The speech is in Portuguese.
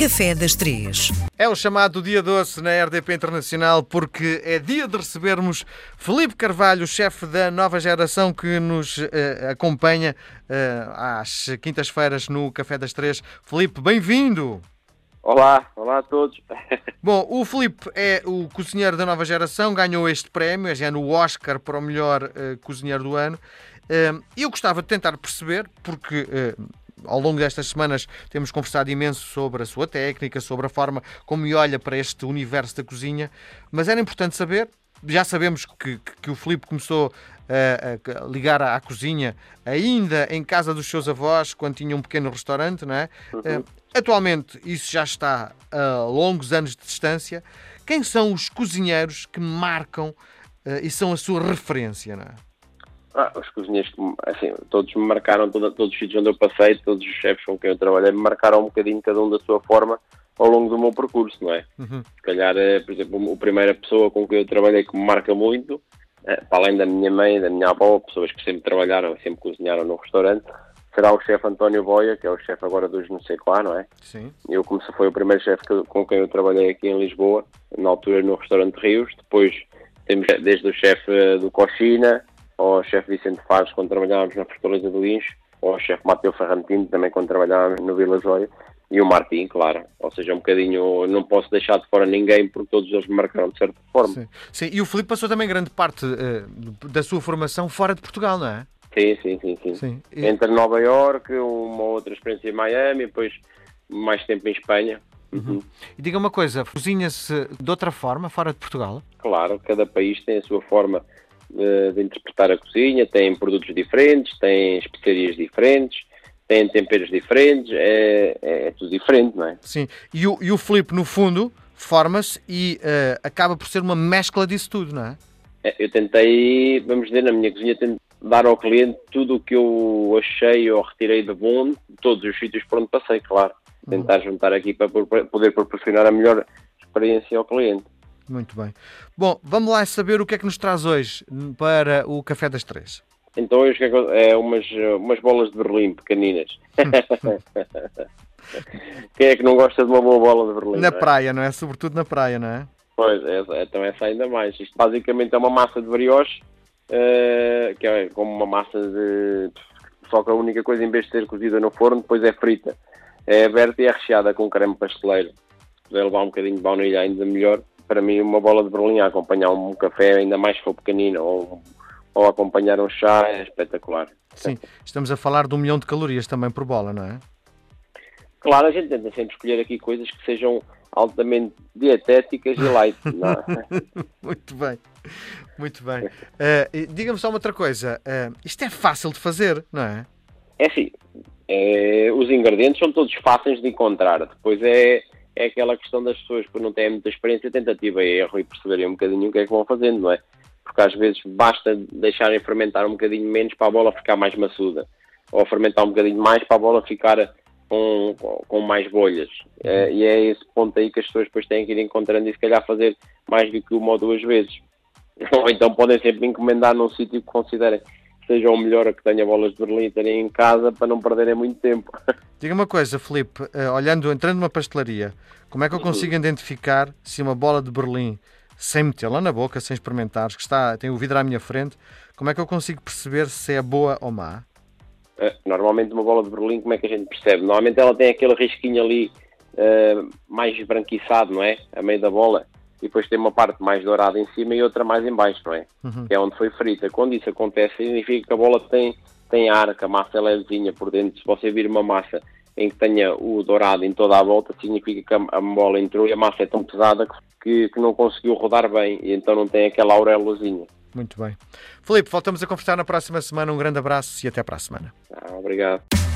Café das Três. É o chamado Dia Doce na RDP Internacional porque é dia de recebermos Felipe Carvalho, chefe da nova geração que nos uh, acompanha uh, às quintas-feiras no Café das Três. Felipe, bem-vindo! Olá, olá a todos. Bom, o Felipe é o cozinheiro da nova geração, ganhou este prémio, é já no Oscar para o melhor uh, cozinheiro do ano. Eu gostava de tentar perceber, porque ao longo destas semanas temos conversado imenso sobre a sua técnica, sobre a forma como olha para este universo da cozinha, mas era importante saber. Já sabemos que, que, que o Filipe começou a, a, ligar à, à, cozinha ainda em casa dos seus avós, quando tinha um pequeno restaurante, não é? Uhum. Uh, atualmente isso já está a longos anos de distância. Quem são os cozinheiros que marcam uh, e são a sua referência, não é? Ah, os cozinheiros, assim, todos me marcaram, todos, todos os sítios onde eu passei, todos os chefes com quem eu trabalhei, me marcaram um bocadinho cada um da sua forma ao longo do meu percurso, não é? Uhum. Se calhar, eh, por exemplo, a primeira pessoa com quem eu trabalhei que me marca muito, eh, para além da minha mãe, da minha avó, pessoas que sempre trabalharam, sempre cozinharam no restaurante, será o chefe António Boia, que é o chefe agora dos não sei qual, não é? Sim. Eu comecei, foi o primeiro chefe com quem eu trabalhei aqui em Lisboa, na altura no restaurante Rios, depois temos desde o chefe eh, do Cochina, ao chefe Vicente Fares quando trabalhávamos na Fortaleza do Incho, ou ao chefe Mateu Ferrantino também quando trabalhávamos no Vila Zóia, e o Martim, claro. Ou seja, um bocadinho, não posso deixar de fora ninguém porque todos eles me marcaram de certa forma. Sim, sim. e o Filipe passou também grande parte uh, da sua formação fora de Portugal, não é? Sim, sim, sim. sim. sim. E... Entre Nova York, uma outra experiência em Miami, depois mais tempo em Espanha. Uhum. E diga uma coisa, cozinha-se de outra forma fora de Portugal? Claro, cada país tem a sua forma de, de interpretar a cozinha, tem produtos diferentes, tem especiarias diferentes, tem temperos diferentes, é, é, é, tudo diferente, não é? Sim, e o, e o Filipe, no fundo, forma-se e uh, acaba por ser uma mescla disso tudo, não é? é? Eu tentei, vamos dizer, na minha cozinha, dar ao cliente tudo o que eu achei ou retirei de bom, todos os sítios por onde passei, claro. Tentar uhum. juntar aqui para poder proporcionar a melhor experiência ao cliente. Muito bem. Bom, vamos lá saber o que é que nos traz hoje para o Café das Três. Então hoje é umas, umas bolas de Berlim pequeninas. Quem é que não gosta de uma boa bola de Berlim? Na não é? praia, não é? Sobretudo na praia, não é? Pois, é, então essa ainda mais. Isto basicamente é uma massa de brioche, uh, que é como uma massa de... Só que a única coisa, em vez de ser cozida no forno, depois é frita. É aberta e é recheada com creme pasteleiro. Se puder levar um bocadinho de baunilha ainda melhor para mim uma bola de Berlim a acompanhar um café, ainda mais se for pequenino, ou, ou acompanhar um chá, é espetacular. Sim, estamos a falar de um milhão de calorias também por bola, não é? Claro, a gente tenta sempre escolher aqui coisas que sejam altamente dietéticas e light. É? muito bem, muito bem. Uh, Diga-me só uma outra coisa, uh, isto é fácil de fazer, não é? É sim, é, os ingredientes são todos fáceis de encontrar, depois é é aquela questão das pessoas que não têm muita experiência, tentativa e erro e perceberem um bocadinho o que é que vão fazendo, não é? Porque às vezes basta deixarem fermentar um bocadinho menos para a bola ficar mais maçuda, ou fermentar um bocadinho mais para a bola ficar com, com mais bolhas. É, e é esse ponto aí que as pessoas depois têm que ir encontrando e se calhar fazer mais do que uma ou duas vezes. Ou então podem sempre encomendar num sítio que considerem seja o melhor a que tenha bolas de Berlim terem em casa para não perderem muito tempo. Diga uma coisa, Felipe, uh, olhando, entrando numa pastelaria, como é que eu consigo identificar se uma bola de Berlim, sem metê-la na boca, sem experimentar, que está, tem o vidro à minha frente, como é que eu consigo perceber se é boa ou má? Uh, normalmente uma bola de Berlim, como é que a gente percebe? Normalmente ela tem aquele risquinho ali uh, mais esbranquiçado, não é? A meio da bola e depois tem uma parte mais dourada em cima e outra mais em baixo, não é? Uhum. Que é onde foi frita. Quando isso acontece, significa que a bola tem, tem ar, que a massa é levezinha por dentro. Se você vir uma massa em que tenha o dourado em toda a volta, significa que a, a bola entrou e a massa é tão pesada que, que não conseguiu rodar bem e então não tem aquela auréolazinha. Muito bem. Filipe, voltamos a conversar na próxima semana. Um grande abraço e até para a semana. Ah, obrigado.